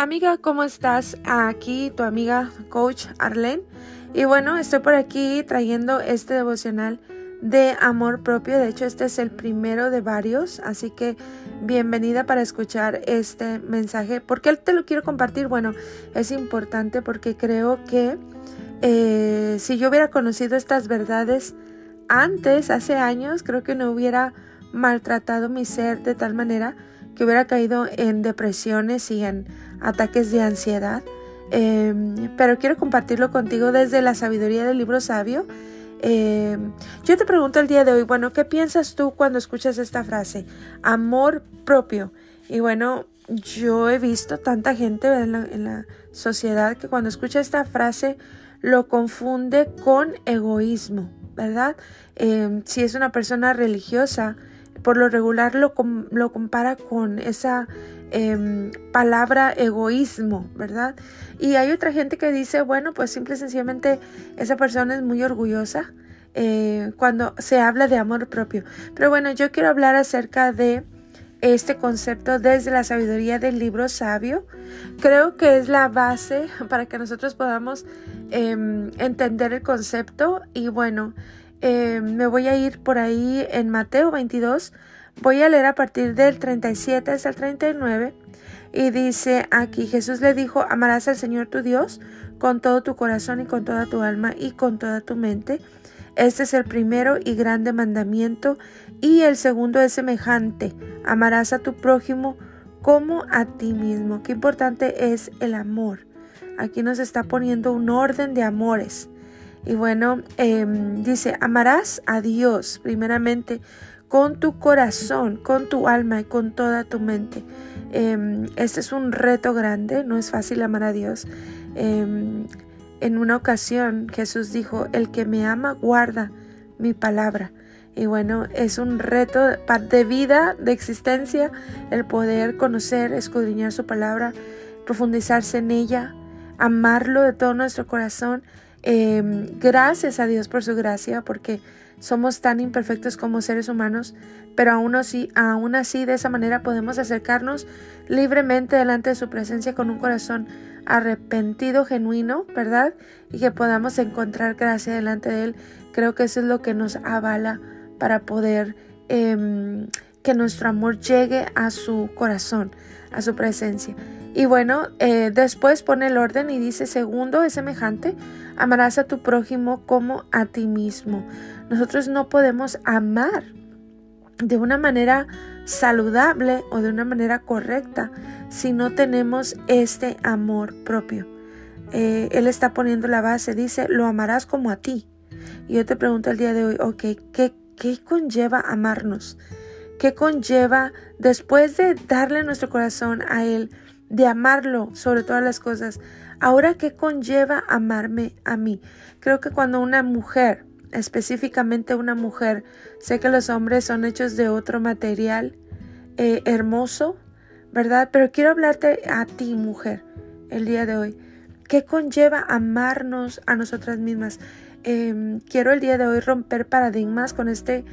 Amiga, ¿cómo estás? Aquí tu amiga coach Arlene. Y bueno, estoy por aquí trayendo este devocional de amor propio. De hecho, este es el primero de varios. Así que bienvenida para escuchar este mensaje. ¿Por qué te lo quiero compartir? Bueno, es importante porque creo que eh, si yo hubiera conocido estas verdades antes, hace años, creo que no hubiera maltratado mi ser de tal manera que hubiera caído en depresiones y en ataques de ansiedad. Em, pero quiero compartirlo contigo desde la sabiduría del libro sabio. Em, yo te pregunto el día de hoy, bueno, ¿qué piensas tú cuando escuchas esta frase? Amor propio. Y bueno, yo he visto tanta gente en la, sociedad que cuando escucha esta frase lo confunde con egoísmo, ¿verdad? Em, si es una persona religiosa, por lo regular lo, lo compara con esa em, palabra egoísmo, ¿verdad? Y hay otra gente que dice, bueno, pues simple y sencillamente esa persona es muy orgullosa eh, cuando se habla de amor propio. Pero bueno, yo quiero hablar acerca de este concepto desde la sabiduría del libro sabio. Creo que es la base para que nosotros podamos em, entender el concepto y bueno, eh, me voy a ir por ahí en Mateo 22. Voy a leer a partir del 37 hasta el 39. Y dice aquí, Jesús le dijo, amarás al Señor tu Dios con todo tu corazón y con toda tu alma y con toda tu mente. Este es el primero y grande mandamiento. Y el segundo es semejante, amarás a tu prójimo como a ti mismo. Qué importante es el amor. Aquí nos está poniendo un orden de amores. Y bueno, em, dice, amarás a Dios primeramente con tu corazón, con tu alma y con toda tu mente. Em, este es un reto grande, no es fácil amar a Dios. Em, en una ocasión Jesús dijo, el que me ama guarda mi palabra. Y bueno, es un reto de vida, de existencia, el poder conocer, escudriñar su palabra, profundizarse en ella, amarlo de todo nuestro corazón Em, gracias a Dios por su gracia, porque somos tan imperfectos como seres humanos, pero aún así, aún así de esa manera podemos acercarnos libremente delante de su presencia con un corazón arrepentido, genuino, ¿verdad? Y que podamos encontrar gracia delante de Él. Creo que eso es lo que nos avala para poder em, que nuestro amor llegue a su corazón, a su presencia. Y bueno, eh, después pone el orden y dice, segundo es semejante, amarás a tu prójimo como a ti mismo. Nosotros no podemos amar de una manera saludable o de una manera correcta si no tenemos este amor propio. Eh, él está poniendo la base, dice, lo amarás como a ti. Y yo te pregunto el día de hoy, ok, ¿qué, qué conlleva amarnos? ¿Qué conlleva después de darle nuestro corazón a Él? de amarlo sobre todas las cosas. Ahora, ¿qué conlleva amarme a mí? Creo que cuando una mujer, específicamente una mujer, sé que los hombres son hechos de otro material eh, hermoso, ¿verdad? Pero quiero hablarte a ti, mujer, el día de hoy. ¿Qué conlleva amarnos a nosotras mismas? Em, quiero el día de hoy romper paradigmas con este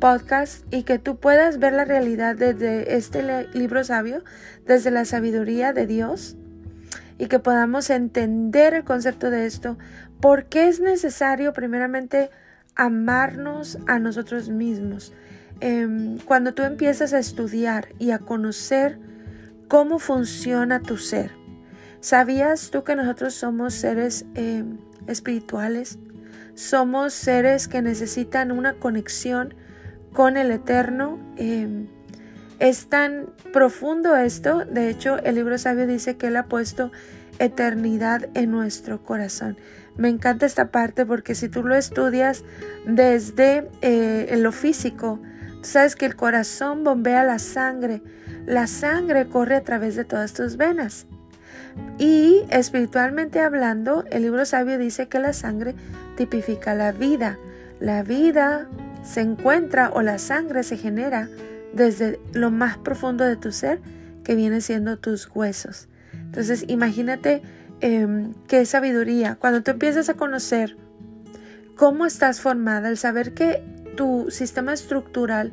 podcast y que tú puedas ver la realidad desde este libro sabio, desde la sabiduría de Dios y que podamos entender el concepto de esto, porque es necesario primeramente amarnos a nosotros mismos. Em, cuando tú empiezas a estudiar y a conocer cómo funciona tu ser, ¿sabías tú que nosotros somos seres em, espirituales? Somos seres que necesitan una conexión con el Eterno. Em, es tan profundo esto, de hecho el libro sabio dice que Él ha puesto eternidad en nuestro corazón. Me encanta esta parte porque si tú lo estudias desde eh, lo físico, sabes que el corazón bombea la sangre, la sangre corre a través de todas tus venas. Y espiritualmente hablando, el libro sabio dice que la sangre tipifica la vida. La vida se encuentra o la sangre se genera desde lo más profundo de tu ser, que viene siendo tus huesos. Entonces, imagínate em, qué sabiduría. Cuando tú empiezas a conocer cómo estás formada, el saber que tu sistema estructural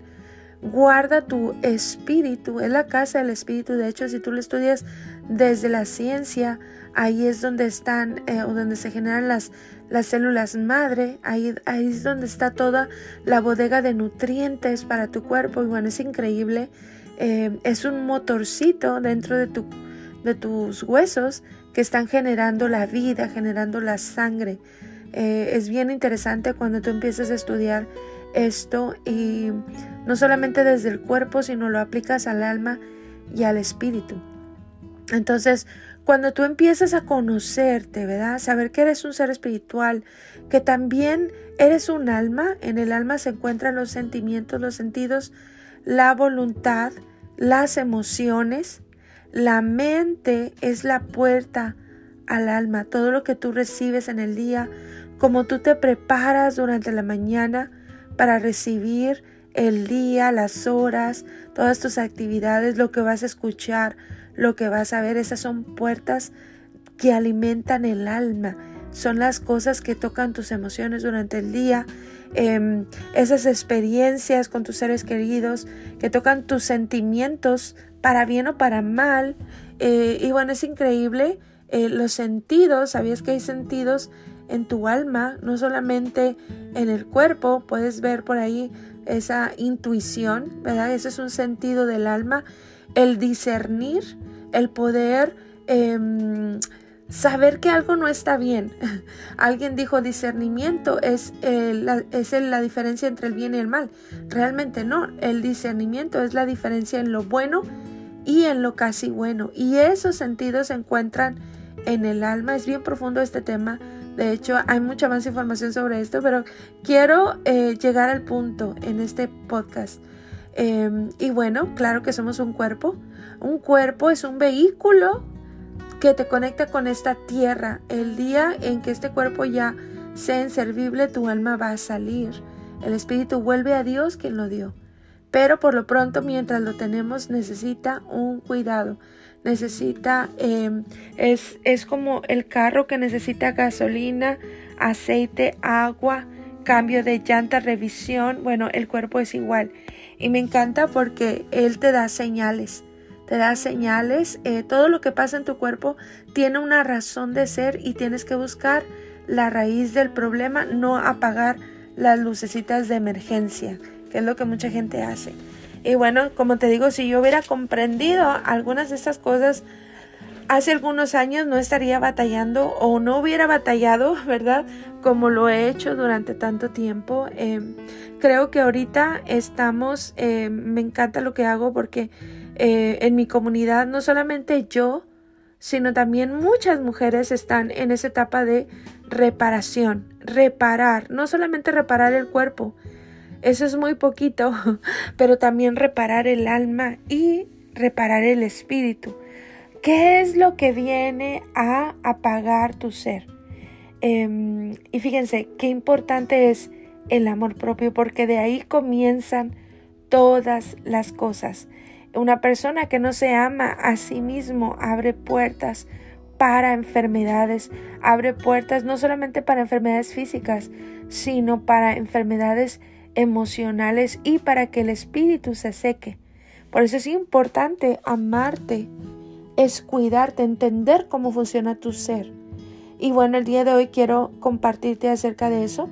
guarda tu espíritu, es la casa del espíritu. De hecho, si tú lo estudias desde la ciencia, ahí es donde están eh, o donde se generan las, las células madre, ahí, ahí es donde está toda la bodega de nutrientes para tu cuerpo y bueno, es increíble, eh, es un motorcito dentro de, tu, de tus huesos que están generando la vida, generando la sangre. Eh, es bien interesante cuando tú empiezas a estudiar esto y no solamente desde el cuerpo, sino lo aplicas al alma y al espíritu. Entonces, cuando tú empiezas a conocerte, ¿verdad? Saber que eres un ser espiritual, que también eres un alma, en el alma se encuentran los sentimientos, los sentidos, la voluntad, las emociones, la mente es la puerta al alma, todo lo que tú recibes en el día, como tú te preparas durante la mañana para recibir el día, las horas, todas tus actividades, lo que vas a escuchar, lo que vas a ver, esas son puertas que alimentan el alma, son las cosas que tocan tus emociones durante el día, em, esas experiencias con tus seres queridos, que tocan tus sentimientos para bien o para mal. Eh, y bueno, es increíble eh, los sentidos, ¿sabías que hay sentidos en tu alma, no solamente en el cuerpo? Puedes ver por ahí esa intuición, ¿verdad? Ese es un sentido del alma, el discernir, el poder em, saber que algo no está bien. Alguien dijo discernimiento es, la, diferencia entre el bien y el mal. Realmente no, el discernimiento es la diferencia en lo bueno y en lo casi bueno. Y esos sentidos se encuentran en el alma. Es bien profundo este tema. De hecho, hay mucha más información sobre esto, pero quiero eh, llegar al punto en este podcast. Em, y bueno, claro que somos un cuerpo. Un cuerpo es un vehículo que te conecta con esta tierra. El día en que este cuerpo ya sea inservible, tu alma va a salir. El espíritu vuelve a Dios quien lo dio. Pero por lo pronto, mientras lo tenemos, necesita un cuidado. Necesita, em, es, es como el carro que necesita gasolina, aceite, agua, cambio de llanta, revisión. Bueno, el cuerpo es igual. Y me encanta porque Él te da señales. Te da señales. Eh, todo lo que pasa en tu cuerpo tiene una razón de ser y tienes que buscar la raíz del problema, no apagar las lucecitas de emergencia, que es lo que mucha gente hace. Y bueno, como te digo, si yo hubiera comprendido algunas de estas cosas hace algunos años, no estaría batallando o no hubiera batallado, ¿verdad? Como lo he hecho durante tanto tiempo. Em, creo que ahorita estamos, em, me encanta lo que hago porque eh, en mi comunidad no solamente yo, sino también muchas mujeres están en esa etapa de reparación, reparar, no solamente reparar el cuerpo, eso es muy poquito, pero también reparar el alma y reparar el espíritu. ¿Qué es lo que viene a apagar tu ser? Em, y fíjense, qué importante es el amor propio, porque de ahí comienzan todas las cosas. Una persona que no se ama a sí mismo abre puertas para enfermedades, abre puertas no solamente para enfermedades físicas, sino para enfermedades emocionales y para que el espíritu se seque. Por eso es importante amarte, es cuidarte, entender cómo funciona tu ser. Y bueno, el día de hoy quiero compartirte acerca de eso.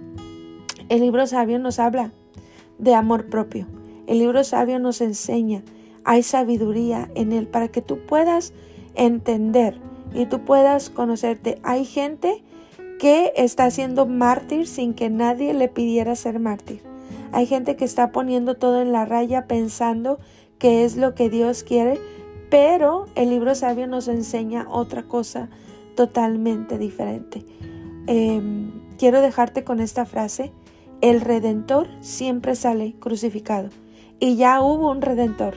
El libro sabio nos habla de amor propio. El libro sabio nos enseña, hay sabiduría en él para que tú puedas entender y tú puedas conocerte. Hay gente que está siendo mártir sin que nadie le pidiera ser mártir. Hay gente que está poniendo todo en la raya pensando que es lo que Dios quiere, pero el libro sabio nos enseña otra cosa totalmente diferente. Em, quiero dejarte con esta frase. El redentor siempre sale crucificado. Y ya hubo un redentor.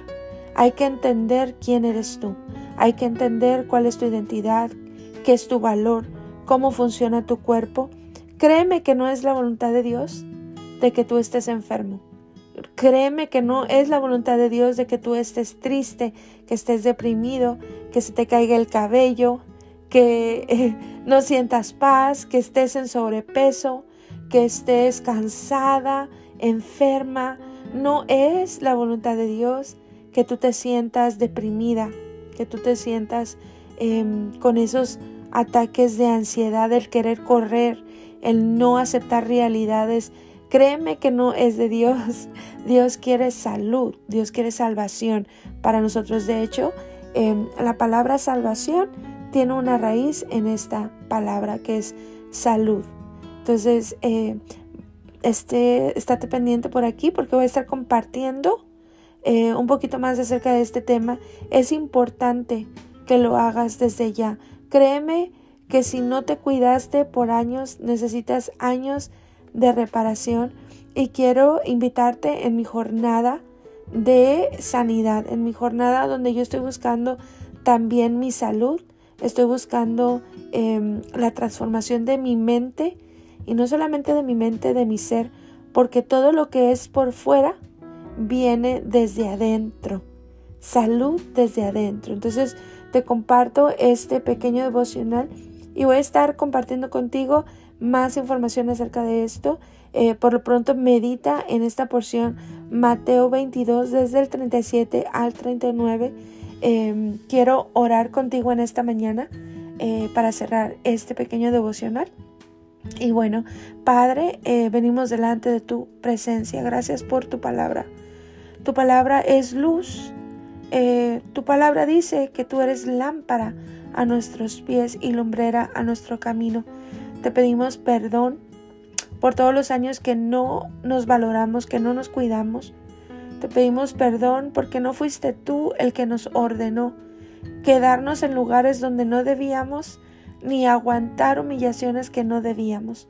Hay que entender quién eres tú. Hay que entender cuál es tu identidad, qué es tu valor, cómo funciona tu cuerpo. Créeme que no es la voluntad de Dios de que tú estés enfermo. Créeme que no es la voluntad de Dios de que tú estés triste, que estés deprimido, que se te caiga el cabello, que eh, no sientas paz, que estés en sobrepeso, que estés cansada, enferma. No es la voluntad de Dios que tú te sientas deprimida, que tú te sientas em, con esos ataques de ansiedad, el querer correr, el no aceptar realidades. Créeme que no es de Dios. Dios quiere salud, Dios quiere salvación para nosotros. De hecho, em, la palabra salvación tiene una raíz en esta palabra que es salud. Entonces, eh, este, estate pendiente por aquí porque voy a estar compartiendo eh, un poquito más acerca de este tema. Es importante que lo hagas desde ya. Créeme que si no te cuidaste por años, necesitas años de reparación y quiero invitarte en mi jornada de sanidad, en mi jornada donde yo estoy buscando también mi salud, estoy buscando em, la transformación de mi mente y no solamente de mi mente, de mi ser, porque todo lo que es por fuera viene desde adentro, salud desde adentro. Entonces te comparto este pequeño devocional y voy a estar compartiendo contigo más información acerca de esto. Eh, por lo pronto medita en esta porción Mateo 22 desde el 37 al 39. Em, quiero orar contigo en esta mañana eh, para cerrar este pequeño devocional. Y bueno, Padre, eh, venimos delante de tu presencia. Gracias por tu palabra. Tu palabra es luz. tu palabra dice que tú eres lámpara a nuestros pies y lumbrera a nuestro camino. Te pedimos perdón por todos los años que no nos valoramos, que no nos cuidamos. Te pedimos perdón porque no fuiste tú el que nos ordenó quedarnos en lugares donde no debíamos ni aguantar humillaciones que no debíamos.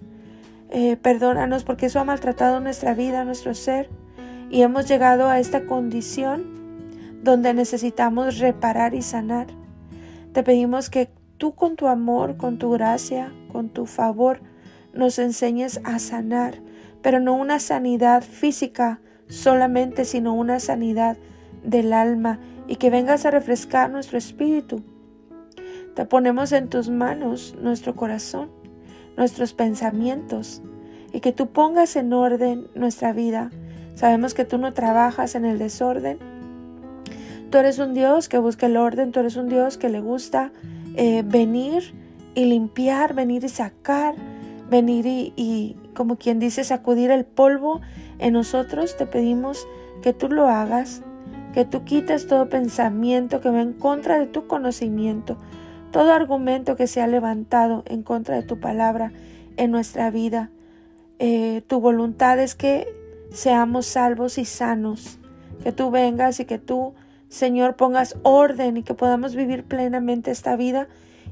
Eh, perdónanos porque eso ha maltratado nuestra vida, nuestro ser, y hemos llegado a esta condición donde necesitamos reparar y sanar. Te pedimos que tú con tu amor, con tu gracia, con tu favor, nos enseñes a sanar, pero no una sanidad física solamente, sino una sanidad del alma y que vengas a refrescar nuestro espíritu. Te ponemos en tus manos nuestro corazón, nuestros pensamientos y que tú pongas en orden nuestra vida. Sabemos que tú no trabajas en el desorden, Tú eres un Dios que busca el orden, tú eres un Dios que le gusta eh, venir y limpiar, venir y sacar, venir y, como quien dice, sacudir el polvo en nosotros. Te pedimos que tú lo hagas, que tú quites todo pensamiento que va en contra de tu conocimiento, todo argumento que se ha levantado en contra de tu palabra en nuestra vida. Eh, tu voluntad es que seamos salvos y sanos, que tú vengas y que tú Señor, pongas orden y que podamos vivir plenamente esta vida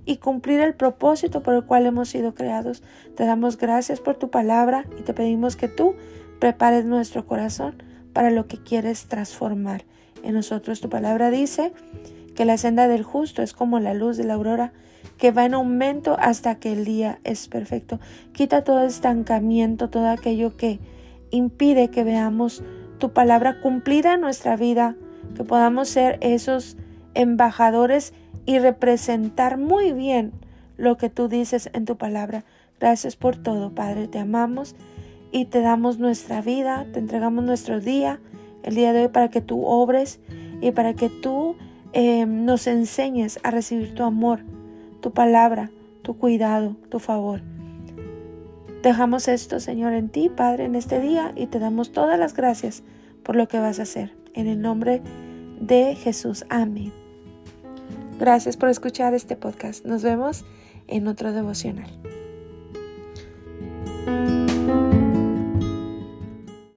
y cumplir el propósito por el cual hemos sido creados. Te damos gracias por tu palabra y te pedimos que tú prepares nuestro corazón para lo que quieres transformar en nosotros. Tu palabra dice que la senda del justo es como la luz de la aurora que va en aumento hasta que el día es perfecto. Quita todo estancamiento, todo aquello que impide que veamos tu palabra cumplida en nuestra vida que podamos ser esos embajadores y representar muy bien lo que tú dices en tu palabra. Gracias por todo, Padre, te amamos y te damos nuestra vida, te entregamos nuestro día, el día de hoy, para que tú obres y para que tú eh, nos enseñes a recibir tu amor, tu palabra, tu cuidado, tu favor. Dejamos esto, Señor, en ti, Padre, en este día y te damos todas las gracias por lo que vas a hacer. En el nombre de Jesús. Amén. Gracias por escuchar este podcast. Nos vemos en otro devocional.